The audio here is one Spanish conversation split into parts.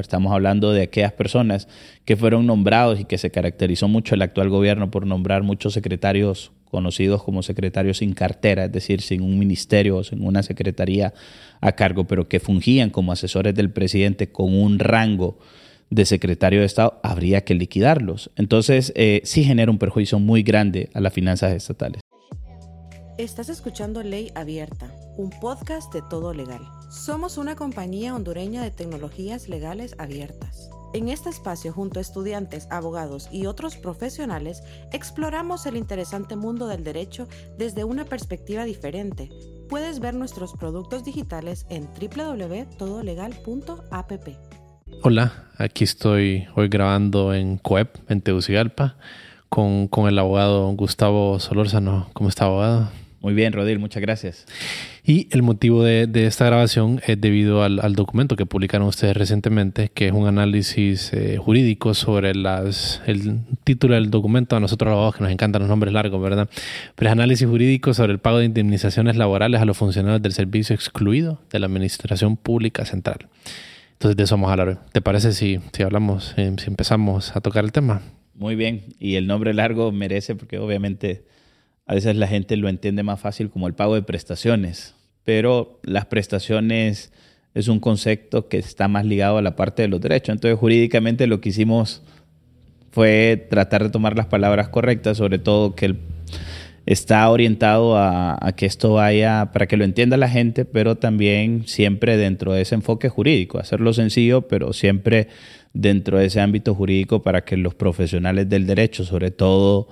Estamos hablando de aquellas personas que fueron nombrados y que se caracterizó mucho el actual gobierno por nombrar muchos secretarios conocidos como secretarios sin cartera, es decir, sin un ministerio o sin una secretaría a cargo, pero que fungían como asesores del presidente con un rango de secretario de Estado, habría que liquidarlos. Entonces, eh, sí genera un perjuicio muy grande a las finanzas estatales. Estás escuchando Ley Abierta, un podcast de todo legal. Somos una compañía hondureña de tecnologías legales abiertas. En este espacio, junto a estudiantes, abogados y otros profesionales, exploramos el interesante mundo del derecho desde una perspectiva diferente. Puedes ver nuestros productos digitales en www.todolegal.app. Hola, aquí estoy hoy grabando en COEP, en Tegucigalpa, con, con el abogado Gustavo Solórzano. ¿Cómo está, abogado? Muy bien, Rodil, muchas gracias. Y el motivo de, esta grabación es debido al, documento que publicaron ustedes recientemente, que es un análisis eh, jurídico sobre las... El título del documento, a nosotros los abogados que nos encantan los nombres largos, ¿verdad? Pero es análisis jurídico sobre el pago de indemnizaciones laborales a los funcionarios del servicio excluido de la Administración Pública Central. Entonces de eso vamos a hablar. ¿Te parece si, si hablamos, eh, si empezamos a tocar el tema? Muy bien. Y el nombre largo merece porque obviamente a veces la gente lo entiende más fácil como el pago de prestaciones, pero las prestaciones es un concepto que está más ligado a la parte de los derechos. Entonces, jurídicamente lo que hicimos fue tratar de tomar las palabras correctas, sobre todo que está orientado a, que esto vaya para que lo entienda la gente, pero también siempre dentro de ese enfoque jurídico, hacerlo sencillo, pero siempre dentro de ese ámbito jurídico para que los profesionales del derecho, sobre todo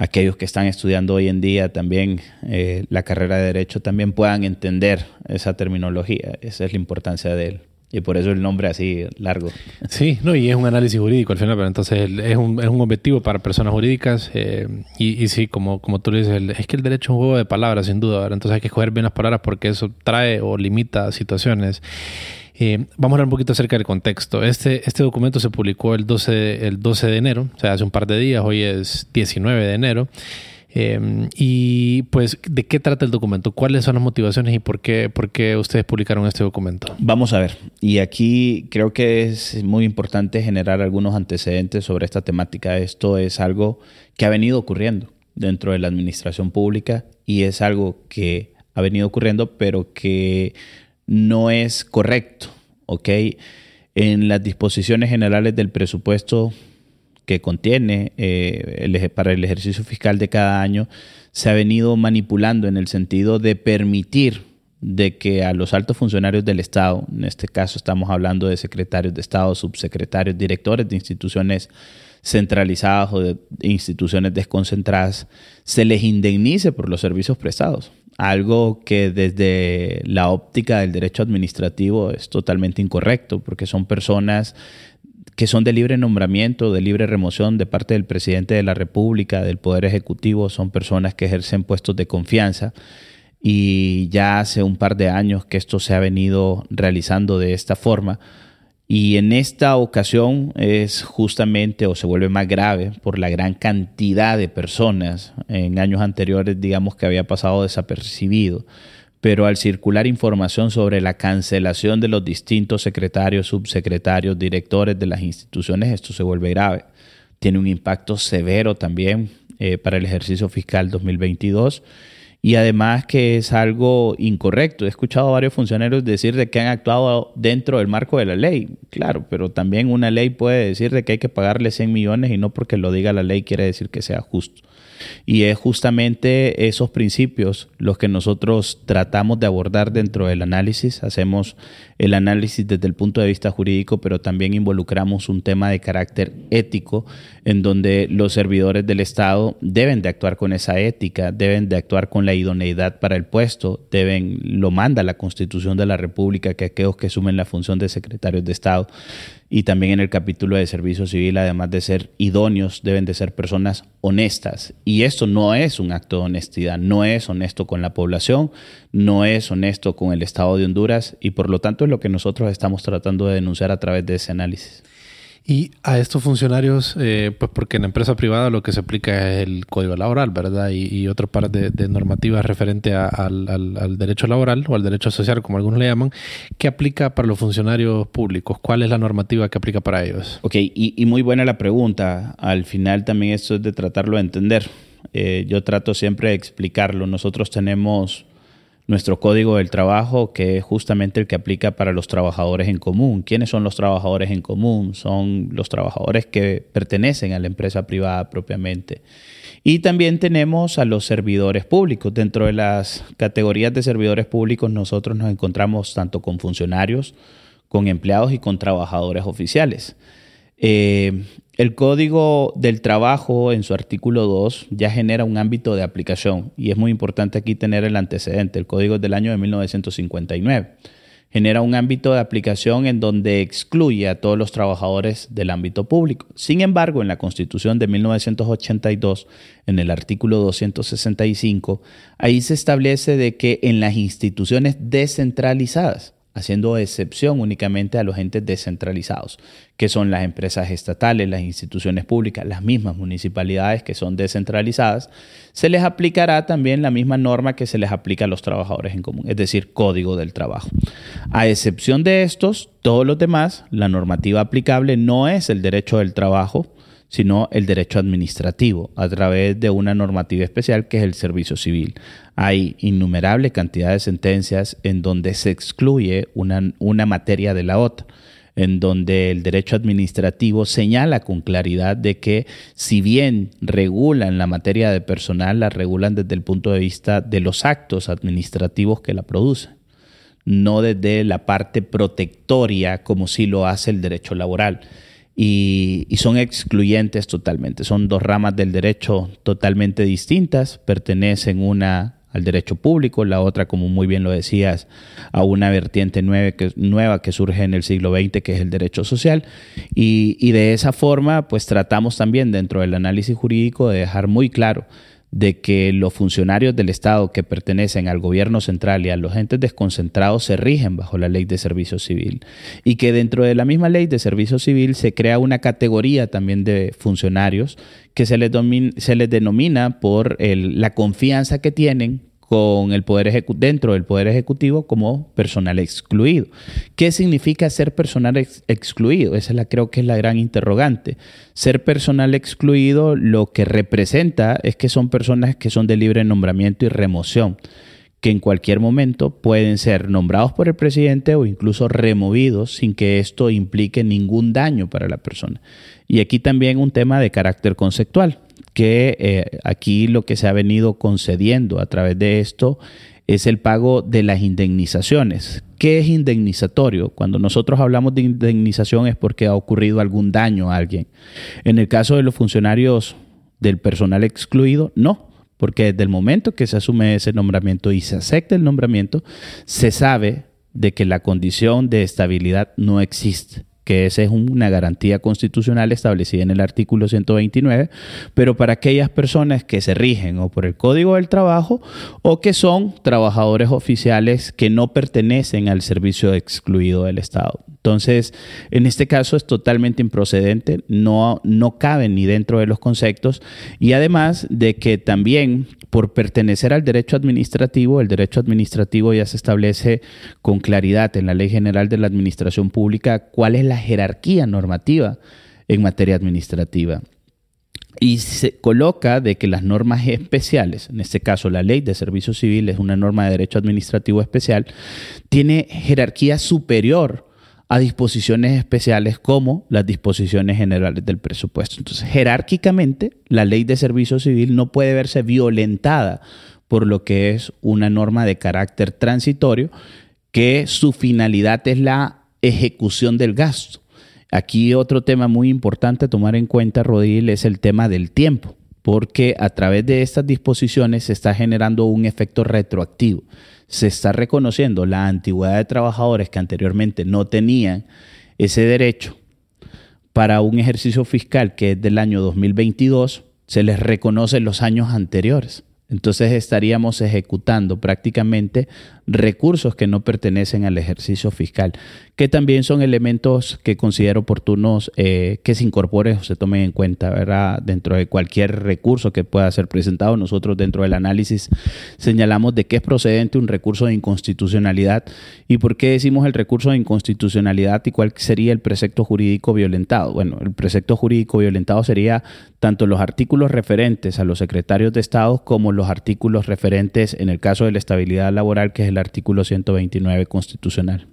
aquellos que están estudiando hoy en día también eh, la carrera de derecho también puedan entender esa terminología. Esa es la importancia de él. Y por eso el nombre así largo. Sí, no, y es un análisis jurídico al final, pero entonces es un, es un objetivo para personas jurídicas. Eh, y, y, sí, como, como tú dices, es que el derecho es un juego de palabras, sin duda. Entonces hay que escoger bien las palabras porque eso trae o limita situaciones. Eh, vamos a hablar un poquito acerca del contexto. Este, este documento se publicó el 12, el 12 de enero, o sea, hace un par de días, hoy es 19 de enero. Eh, y pues, ¿de qué trata el documento? ¿Cuáles son las motivaciones y por qué, por qué ustedes publicaron este documento? Vamos a ver. Y aquí creo que es muy importante generar algunos antecedentes sobre esta temática. Esto es algo que ha venido ocurriendo dentro de la administración pública y es algo que ha venido ocurriendo, pero que no es correcto, ¿ok? En las disposiciones generales del presupuesto que contiene eh, para el ejercicio fiscal de cada año, se ha venido manipulando en el sentido de permitir de que a los altos funcionarios del Estado, en este caso estamos hablando de secretarios de Estado, subsecretarios, directores de instituciones centralizadas o de instituciones desconcentradas, se les indemnice por los servicios prestados. Algo que desde la óptica del derecho administrativo es totalmente incorrecto, porque son personas que son de libre nombramiento, de libre remoción de parte del presidente de la República, del Poder Ejecutivo, son personas que ejercen puestos de confianza. Y ya hace un par de años que esto se ha venido realizando de esta forma y en esta ocasión es justamente o se vuelve más grave por la gran cantidad de personas. En años anteriores digamos que había pasado desapercibido, pero al circular información sobre la cancelación de los distintos secretarios, subsecretarios, directores de las instituciones, esto se vuelve grave. Tiene un impacto severo también eh, para el ejercicio fiscal 2022 y además que es algo incorrecto. He escuchado a varios funcionarios decir de que han actuado dentro del marco de la ley, claro, pero también una ley puede decir de que hay que pagarle 100 millones y no porque lo diga la ley quiere decir que sea justo. Y es justamente esos principios los que nosotros tratamos de abordar dentro del análisis. Hacemos el análisis desde el punto de vista jurídico, pero también involucramos un tema de carácter ético, en donde los servidores del Estado deben de actuar con esa ética, deben de actuar con la idoneidad para el puesto, deben, lo manda la Constitución de la República, que aquellos que asumen la función de secretarios de Estado y también en el capítulo de servicio civil, además de ser idóneos, deben de ser personas honestas. Y esto no es un acto de honestidad, no es honesto con la población, no es honesto con el Estado de Honduras y por lo tanto es lo que nosotros estamos tratando de denunciar a través de ese análisis. Y a estos funcionarios, eh, pues porque en la empresa privada lo que se aplica es el código laboral, ¿verdad? Y, otra parte de, normativas referente al, derecho laboral o al derecho social, como algunos le llaman, ¿qué aplica para los funcionarios públicos? ¿Cuál es la normativa que aplica para ellos? Ok, y, muy buena la pregunta. Al final también esto es de tratarlo de entender. Eh, yo trato siempre de explicarlo. Nosotros tenemos nuestro código del trabajo, que es justamente el que aplica para los trabajadores en común. ¿Quiénes son los trabajadores en común? Son los trabajadores que pertenecen a la empresa privada propiamente. Y también tenemos a los servidores públicos. Dentro de las categorías de servidores públicos nosotros nos encontramos tanto con funcionarios, con empleados y con trabajadores oficiales. Eh, el Código del Trabajo en su artículo 2 ya genera un ámbito de aplicación y es muy importante aquí tener el antecedente. El Código es del año de 1959. Genera un ámbito de aplicación en donde excluye a todos los trabajadores del ámbito público. Sin embargo, en la Constitución de 1982, en el artículo 265, ahí se establece de que en las instituciones descentralizadas, haciendo excepción únicamente a los entes descentralizados, que son las empresas estatales, las instituciones públicas, las mismas municipalidades que son descentralizadas, se les aplicará también la misma norma que se les aplica a los trabajadores en común, es decir, código del trabajo. A excepción de estos, todos los demás, la normativa aplicable no es el derecho del trabajo, sino el derecho administrativo a través de una normativa especial que es el servicio civil. Hay innumerable cantidad de sentencias en donde se excluye una, una materia de la otra en donde el derecho administrativo señala con claridad de que si bien regulan la materia de personal, la regulan desde el punto de vista de los actos administrativos que la producen, no desde la parte protectoria como si lo hace el derecho laboral y, son excluyentes totalmente. Son dos ramas del derecho totalmente distintas, pertenecen una al derecho público, la otra, como muy bien lo decías, a una vertiente nueva que, nueva que surge en el siglo XX, que es el derecho social. Y, y de esa forma, pues tratamos también dentro del análisis jurídico de dejar muy claro de que los funcionarios del Estado que pertenecen al gobierno central y a los entes desconcentrados se rigen bajo la ley de servicio civil. Y que dentro de la misma ley de servicio civil se crea una categoría también de funcionarios que se les, se les denomina por la confianza que tienen con el poder dentro del poder ejecutivo como personal excluido. ¿Qué significa ser personal excluido? Esa la creo que es la gran interrogante. Ser personal excluido lo que representa es que son personas que son de libre nombramiento y remoción que en cualquier momento pueden ser nombrados por el presidente o incluso removidos sin que esto implique ningún daño para la persona. Y aquí también un tema de carácter conceptual que eh, aquí lo que se ha venido concediendo a través de esto es el pago de las indemnizaciones. ¿Qué es indemnizatorio? Cuando nosotros hablamos de indemnización es porque ha ocurrido algún daño a alguien. En el caso de los funcionarios del personal excluido, no, porque desde el momento que se asume ese nombramiento y se acepta el nombramiento, se sabe de que la condición de estabilidad no existe que esa es una garantía constitucional establecida en el artículo 129, pero para aquellas personas que se rigen o por el Código del Trabajo o que son trabajadores oficiales que no pertenecen al servicio excluido del Estado. Entonces, en este caso es totalmente improcedente, no, no cabe ni dentro de los conceptos y además de que también por pertenecer al derecho administrativo, el derecho administrativo ya se establece con claridad en la Ley General de la Administración Pública cuál es jerarquía normativa en materia administrativa. Y se coloca de que las normas especiales, en este caso la ley de servicio civil es una norma de derecho administrativo especial, tiene jerarquía superior a disposiciones especiales como las disposiciones generales del presupuesto. Entonces, jerárquicamente, la ley de servicio civil no puede verse violentada por lo que es una norma de carácter transitorio, que su finalidad es la ejecución del gasto. Aquí otro tema muy importante a tomar en cuenta, Rodil, es el tema del tiempo, porque a través de estas disposiciones se está generando un efecto retroactivo se está reconociendo la antigüedad de trabajadores que anteriormente no tenían ese derecho para un ejercicio fiscal que es del año 2022, se les reconoce los años anteriores. Entonces estaríamos ejecutando prácticamente recursos que no pertenecen al ejercicio fiscal, que también son elementos que considero oportunos eh, que se incorporen o se tomen en cuenta, ¿verdad? Dentro de cualquier recurso que pueda ser presentado, nosotros dentro del análisis señalamos de qué es procedente un recurso de inconstitucionalidad y por qué decimos el recurso de inconstitucionalidad y cuál sería el precepto jurídico violentado. Bueno, el precepto jurídico violentado sería tanto los artículos referentes a los secretarios de Estado como los artículos referentes en el caso de la estabilidad laboral, que es el artículo 129 constitucional.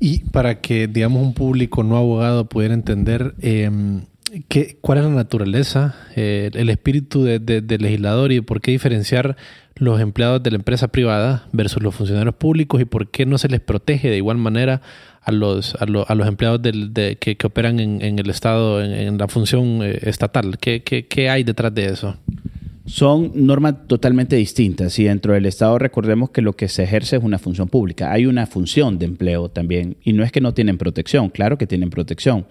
Y para que, digamos, un público no abogado pudiera entender em, qué, cuál es la naturaleza, eh, el espíritu del de, legislador y por qué diferenciar los empleados de la empresa privada versus los funcionarios públicos y por qué no se les protege de igual manera a los, a, los empleados del, de, que, que, operan en, el Estado, en, en la función eh, estatal. ¿Qué, ¿Qué, qué, hay detrás de eso? Son normas totalmente distintas y dentro del Estado recordemos que lo que se ejerce es una función pública. Hay una función de empleo también y no es que no tienen protección, claro que tienen protección,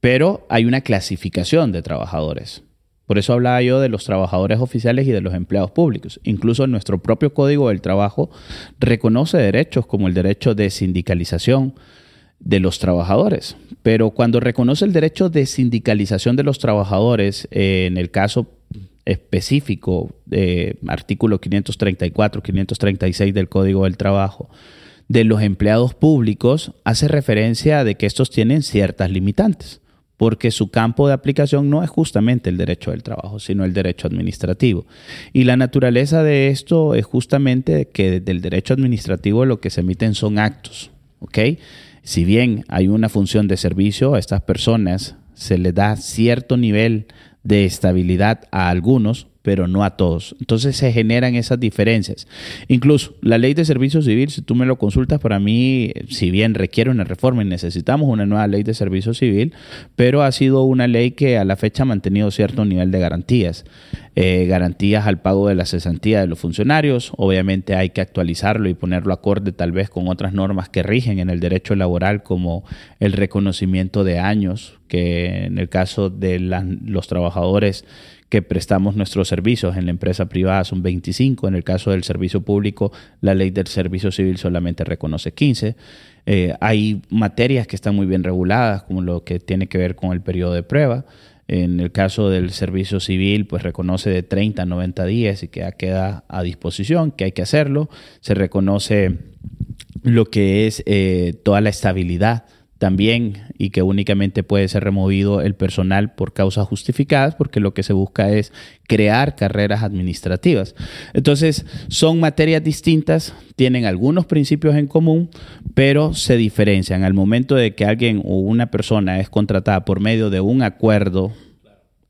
pero hay una clasificación de trabajadores. Por eso hablaba yo de los trabajadores oficiales y de los empleados públicos. Incluso nuestro propio Código del Trabajo reconoce derechos como el derecho de sindicalización, de los trabajadores. Pero cuando reconoce el derecho de sindicalización de los trabajadores, eh, en el caso específico, de artículo 534, 536 del Código del Trabajo, de los empleados públicos, hace referencia de que estos tienen ciertas limitantes, porque su campo de aplicación no es justamente el derecho del trabajo, sino el derecho administrativo. Y la naturaleza de esto es justamente que del derecho administrativo lo que se emiten son actos, ¿ok? si bien hay una función de servicio, a estas personas se les da cierto nivel de estabilidad a algunos, pero no a todos. Entonces se generan esas diferencias. Incluso la ley de servicio civil, si tú me lo consultas, para mí, si bien requiere una reforma y necesitamos una nueva ley de servicio civil, pero ha sido una ley que a la fecha ha mantenido cierto nivel de garantías. Eh, garantías al pago de la cesantía de los funcionarios. Obviamente hay que actualizarlo y ponerlo acorde tal vez con otras normas que rigen en el derecho laboral, como el reconocimiento de años, que en el caso de los trabajadores que prestamos nuestros servicios en la empresa privada son 25, en el caso del servicio público la ley del servicio civil solamente reconoce 15. Eh, hay materias que están muy bien reguladas, como lo que tiene que ver con el periodo de prueba. En el caso del servicio civil, pues reconoce de 30 a 90 días y que queda a disposición, que hay que hacerlo. Se reconoce lo que es eh, toda la estabilidad también y que únicamente puede ser removido el personal por causas justificadas porque lo que se busca es crear carreras administrativas. Entonces, son materias distintas, tienen algunos principios en común, pero se diferencian. Al momento de que alguien o una persona es contratada por medio de un acuerdo,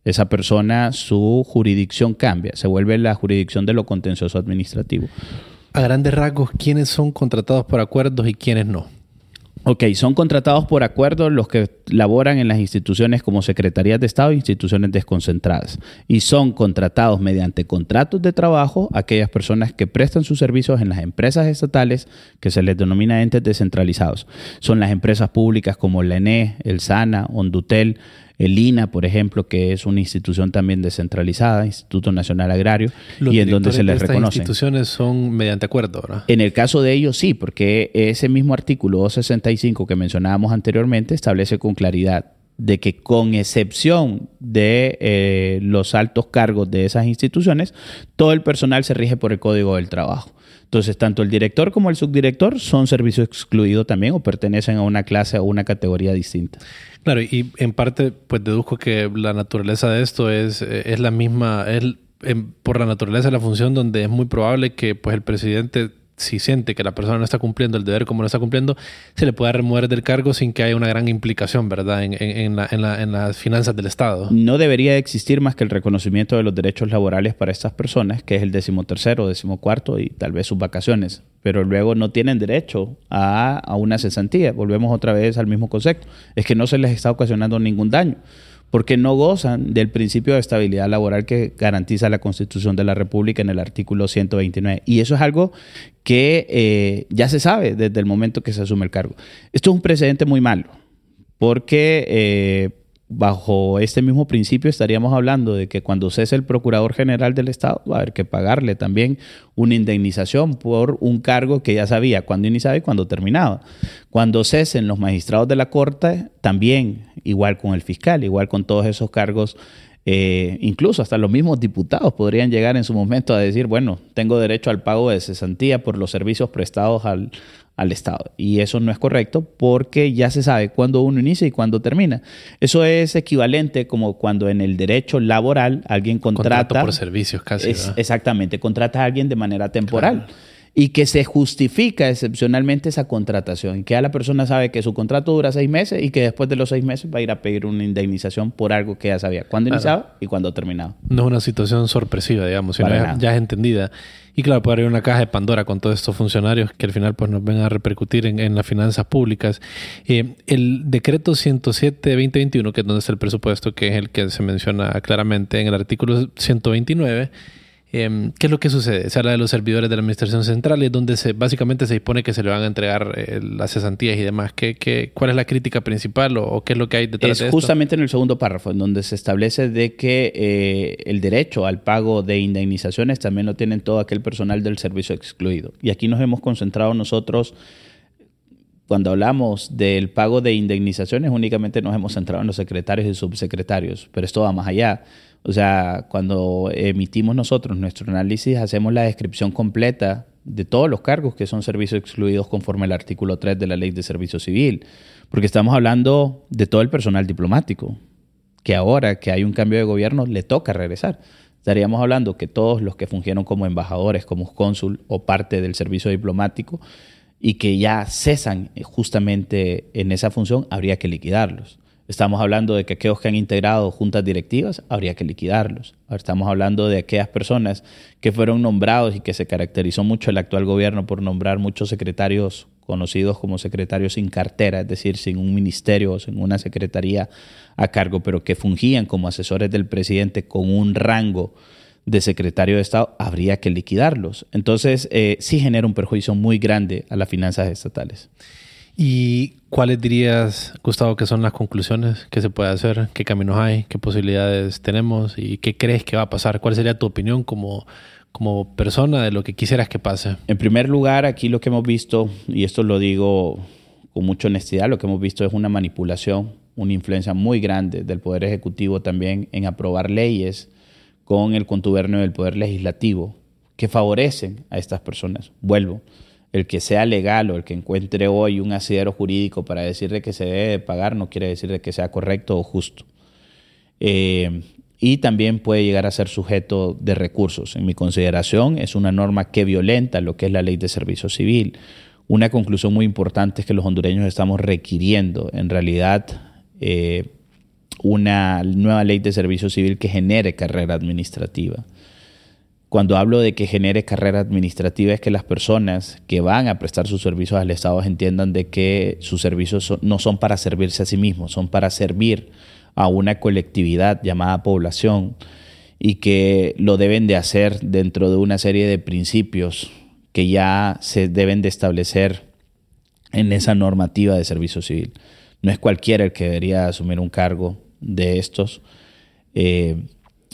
esa persona, su jurisdicción cambia, se vuelve la jurisdicción de lo contencioso administrativo. A grandes rasgos, ¿quiénes son contratados por acuerdos y quiénes no? Ok, son contratados por acuerdo los que laboran en las instituciones como secretarías de Estado e instituciones desconcentradas. Y son contratados mediante contratos de trabajo aquellas personas que prestan sus servicios en las empresas estatales que se les denomina entes descentralizados. Son las empresas públicas como la ENE, el SANA, Ondutel, el INA, por ejemplo, que es una institución también descentralizada, Instituto Nacional Agrario, y en donde se les de reconoce. instituciones son mediante acuerdo, ¿verdad? En el caso de ellos sí, porque ese mismo artículo 265 que mencionábamos anteriormente establece con claridad de que con excepción de eh, los altos cargos de esas instituciones, todo el personal se rige por el Código del Trabajo. Entonces, tanto el director como el subdirector son servicios excluidos también o pertenecen a una clase o una categoría distinta. Claro, y en parte, pues deduzco que la naturaleza de esto es, es la misma, es por la naturaleza de la función donde es muy probable que pues el presidente si siente que la persona no está cumpliendo el deber como lo está cumpliendo, se le pueda remover del cargo sin que haya una gran implicación, ¿verdad?, en, en, la, en, las finanzas del Estado. No debería existir más que el reconocimiento de los derechos laborales para estas personas, que es el decimotercero, decimocuarto y tal vez sus vacaciones, pero luego no tienen derecho a, a una cesantía. Volvemos otra vez al mismo concepto. Es que no se les está ocasionando ningún daño porque no gozan del principio de estabilidad laboral que garantiza la Constitución de la República en el artículo 129. Y eso es algo que eh, ya se sabe desde el momento que se asume el cargo. Esto es un precedente muy malo, porque eh, bajo este mismo principio estaríamos hablando de que cuando cese el Procurador General del Estado va a haber que pagarle también una indemnización por un cargo que ya sabía cuándo iniciaba y cuándo terminaba. Cuando cesen los magistrados de la Corte, también igual con el fiscal, igual con todos esos cargos eh, incluso hasta los mismos diputados podrían llegar en su momento a decir, bueno, tengo derecho al pago de cesantía por los servicios prestados al, al Estado. Y eso no es correcto porque ya se sabe cuándo uno inicia y cuándo termina. Eso es equivalente como cuando en el derecho laboral alguien contrata... Contrato por servicios casi. exactamente, contrata a alguien de manera temporal y que se justifica excepcionalmente esa contratación que ya la persona sabe que su contrato dura seis meses y que después de los seis meses va a ir a pedir una indemnización por algo que ya sabía cuándo iniciaba y cuándo terminaba. No es una situación sorpresiva, digamos, sino ya, es entendida. Y claro, puede haber una caja de Pandora con todos estos funcionarios que al final pues, nos ven a repercutir en, las finanzas públicas. Eh, el decreto 107 de 2021, que es donde está el presupuesto, que es el que se menciona claramente en el artículo 129, Em, ¿Qué es lo que sucede? Se habla de los servidores de la Administración Central y es donde se, básicamente se dispone que se le van a entregar eh, las cesantías y demás. ¿Qué, qué, cuál es la crítica principal o, qué es lo que hay detrás de esto? justamente en el segundo párrafo, en donde se establece de que eh, el derecho al pago de indemnizaciones también lo tienen todo aquel personal del servicio excluido. Y aquí nos hemos concentrado nosotros cuando hablamos del pago de indemnizaciones, únicamente nos hemos centrado en los secretarios y subsecretarios, pero esto va más allá. O sea, cuando emitimos nosotros nuestro análisis, hacemos la descripción completa de todos los cargos que son servicios excluidos conforme al artículo 3 de la Ley de Servicio Civil, porque estamos hablando de todo el personal diplomático, que ahora que hay un cambio de gobierno le toca regresar. Estaríamos hablando que todos los que fungieron como embajadores, como cónsul o parte del servicio diplomático y que ya cesan justamente en esa función, habría que liquidarlos. Estamos hablando de que aquellos que han integrado juntas directivas, habría que liquidarlos. Estamos hablando de aquellas personas que fueron nombrados y que se caracterizó mucho el actual gobierno por nombrar muchos secretarios conocidos como secretarios sin cartera, es decir, sin un ministerio o sin una secretaría a cargo, pero que fungían como asesores del presidente con un rango de secretario de Estado, habría que liquidarlos. Entonces, eh, sí genera un perjuicio muy grande a las finanzas estatales. ¿Y cuáles dirías, Gustavo, que son las conclusiones que se puede hacer? ¿Qué caminos hay? ¿Qué posibilidades tenemos? ¿Y qué crees que va a pasar? ¿Cuál sería tu opinión como, como persona de lo que quisieras que pase? En primer lugar, aquí lo que hemos visto, y esto lo digo con mucha honestidad, lo que hemos visto es una manipulación, una influencia muy grande del Poder Ejecutivo también en aprobar leyes con el contubernio del Poder Legislativo que favorecen a estas personas. Vuelvo el que sea legal o el que encuentre hoy un asidero jurídico para decirle que se debe pagar no quiere decir que sea correcto o justo. Eh, y también puede llegar a ser sujeto de recursos. En mi consideración, es una norma que violenta lo que es la ley de servicio civil. Una conclusión muy importante es que los hondureños estamos requiriendo, en realidad, eh, una nueva ley de servicio civil que genere carrera administrativa. Cuando hablo de que genere carrera administrativa es que las personas que van a prestar sus servicios al Estado entiendan de que sus servicios no son para servirse a sí mismos, son para servir a una colectividad llamada población y que lo deben de hacer dentro de una serie de principios que ya se deben de establecer en esa normativa de servicio civil. No es cualquiera el que debería asumir un cargo de estos. Eh,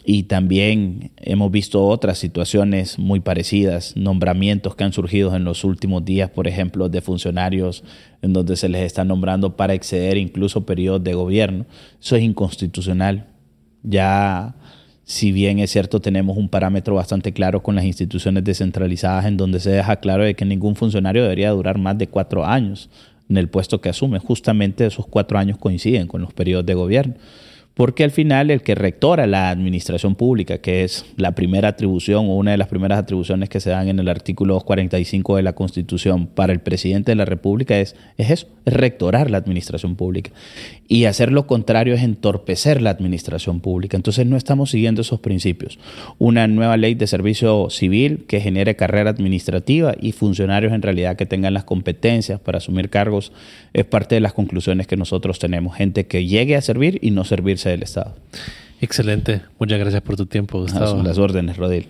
y también hemos visto otras situaciones muy parecidas, nombramientos que han surgido en los últimos días, por ejemplo, de funcionarios en donde se les está nombrando para exceder incluso periodos de gobierno. Eso es inconstitucional. Ya, si bien es cierto, tenemos un parámetro bastante claro con las instituciones descentralizadas en donde se deja claro de que ningún funcionario debería durar más de cuatro años en el puesto que asume. Justamente esos cuatro años coinciden con los periodos de gobierno porque al final el que rectora la administración pública, que es la primera atribución o una de las primeras atribuciones que se dan en el artículo 245 de la Constitución para el presidente de la República, es, es eso, es rectorar la administración pública. Y hacer lo contrario es entorpecer la administración pública. Entonces no estamos siguiendo esos principios. Una nueva ley de servicio civil que genere carrera administrativa y funcionarios en realidad que tengan las competencias para asumir cargos es parte de las conclusiones que nosotros tenemos. Gente que llegue a servir y no servirse del Estado. Excelente. Muchas gracias por tu tiempo, Gustavo. las órdenes, Rodil.